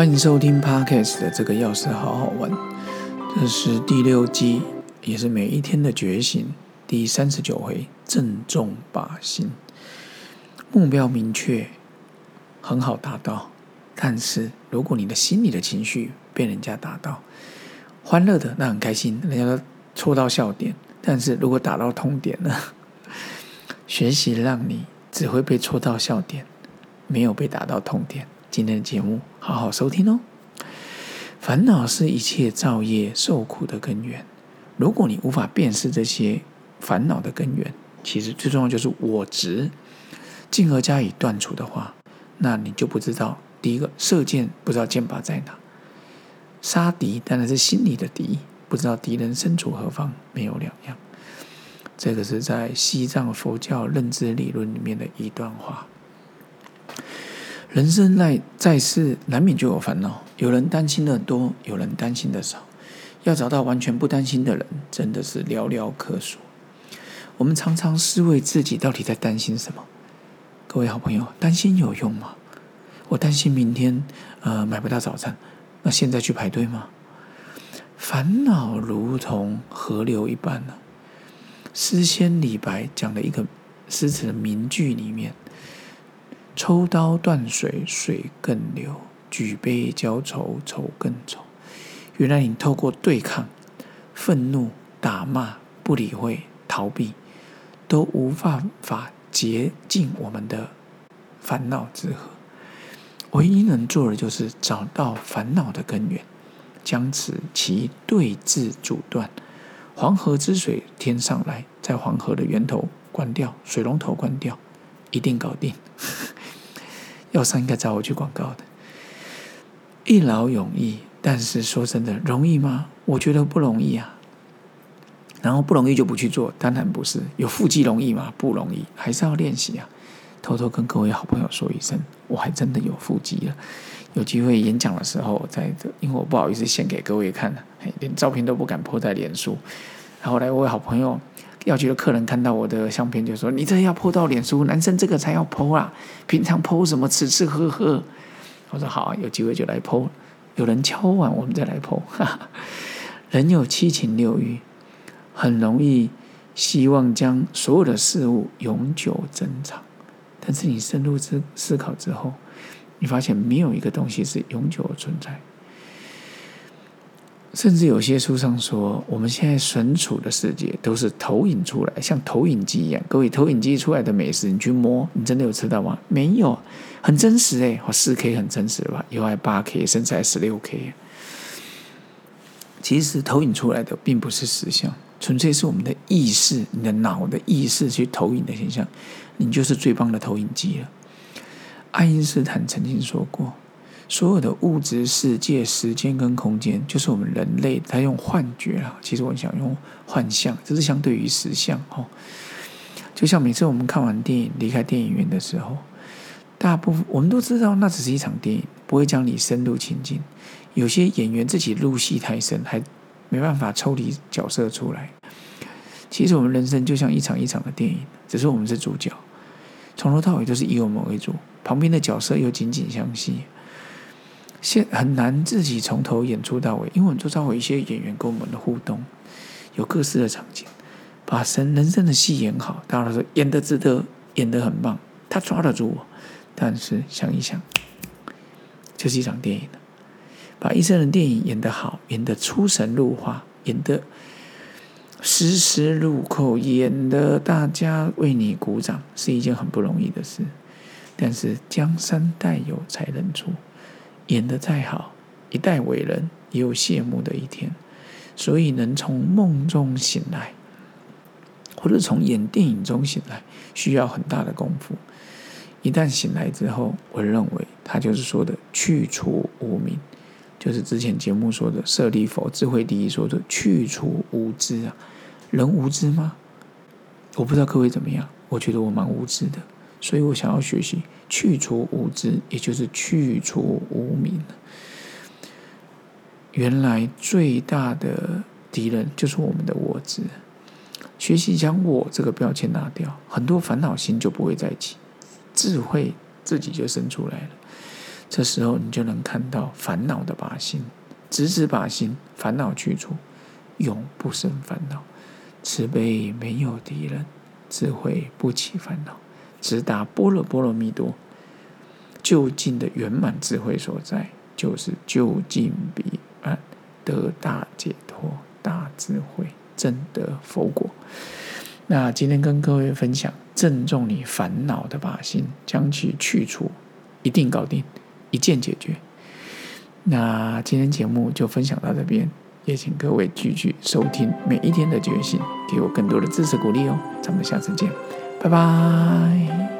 欢迎收听 Podcast 的这个钥匙好好玩，这是第六季，也是每一天的觉醒第三十九回，正中靶心。目标明确，很好达到，但是如果你的心里的情绪被人家打到，欢乐的那很开心，人家都戳到笑点，但是如果打到痛点了，学习让你只会被戳到笑点，没有被打到痛点。今天的节目好好收听哦。烦恼是一切造业受苦的根源。如果你无法辨识这些烦恼的根源，其实最重要就是我执，进而加以断除的话，那你就不知道第一个射箭不知道箭靶在哪，杀敌当然是心里的敌，不知道敌人身处何方，没有两样。这个是在西藏佛教认知理论里面的一段话。人生在在世，难免就有烦恼。有人担心的多，有人担心的少。要找到完全不担心的人，真的是寥寥可数。我们常常思维自己到底在担心什么？各位好朋友，担心有用吗？我担心明天呃买不到早餐，那现在去排队吗？烦恼如同河流一般呢。诗仙李白讲的一个诗词的名句里面。抽刀断水，水更流；举杯浇愁，愁更愁。原来你透过对抗、愤怒、打骂、不理会、逃避，都无法法竭尽我们的烦恼之河。唯一能做的就是找到烦恼的根源，将此其对峙阻断。黄河之水天上来，在黄河的源头关掉，水龙头关掉，一定搞定。药商应该找我去广告的，一劳永逸。但是说真的，容易吗？我觉得不容易啊。然后不容易就不去做，当然不是。有腹肌容易吗？不容易，还是要练习啊。偷偷跟各位好朋友说一声，我还真的有腹肌了。有机会演讲的时候，在这，因为我不好意思献给各位看，连照片都不敢铺在脸书。然后来，我位好朋友。要去的客人看到我的相片，就说：“你这要泼到脸书，男生这个才要泼啊！平常泼什么吃吃喝喝？”我说：“好，有机会就来泼。有人敲完，我们再来泼。人有七情六欲，很容易希望将所有的事物永久珍藏。但是你深入思思考之后，你发现没有一个东西是永久存在。”甚至有些书上说，我们现在身处的世界都是投影出来，像投影机一样。各位，投影机出来的美食，你去摸，你真的有吃到吗？没有，很真实诶，我，四 K 很真实吧？有还八 K，甚至还十六 K。其实投影出来的并不是实像，纯粹是我们的意识，你的脑的意识去投影的现象。你就是最棒的投影机了。爱因斯坦曾经说过。所有的物质世界、时间跟空间，就是我们人类在用幻觉啊。其实我想用幻象，这是相对于实相哦。就像每次我们看完电影离开电影院的时候，大部分我们都知道那只是一场电影，不会将你深入情境。有些演员自己入戏太深，还没办法抽离角色出来。其实我们人生就像一场一场的电影，只是我们是主角，从头到尾都是以我们为主，旁边的角色又紧紧相系。现很难自己从头演出到尾，因为我们做到一些演员跟我们的互动，有各式的场景，把神人生的戏演好。当然说演的值得，演的很棒，他抓得住我。但是想一想，就是一场电影把一生的电影演得好，演得出神入化，演得丝丝入扣，演得大家为你鼓掌，是一件很不容易的事。但是江山代有才人出。演得再好，一代伟人也有谢幕的一天。所以，能从梦中醒来，或者从演电影中醒来，需要很大的功夫。一旦醒来之后，我认为他就是说的去除无明，就是之前节目说的舍利佛智慧第一说的去除无知啊。人无知吗？我不知道各位怎么样，我觉得我蛮无知的。所以我想要学习去除无知，也就是去除无明。原来最大的敌人就是我们的我执。学习将我这个标签拿掉，很多烦恼心就不会再起，智慧自己就生出来了。这时候你就能看到烦恼的靶心，直直靶心，烦恼去除，永不生烦恼。慈悲没有敌人，智慧不起烦恼，直达波若波罗蜜多，就近的圆满智慧所在，就是就近彼岸得大解脱、大智慧、正得佛果。那今天跟各位分享，正中你烦恼的靶心，将其去除，一定搞定，一键解决。那今天节目就分享到这边。也请各位继续收听每一天的觉醒，给我更多的支持鼓励哦。咱们下次见，拜拜。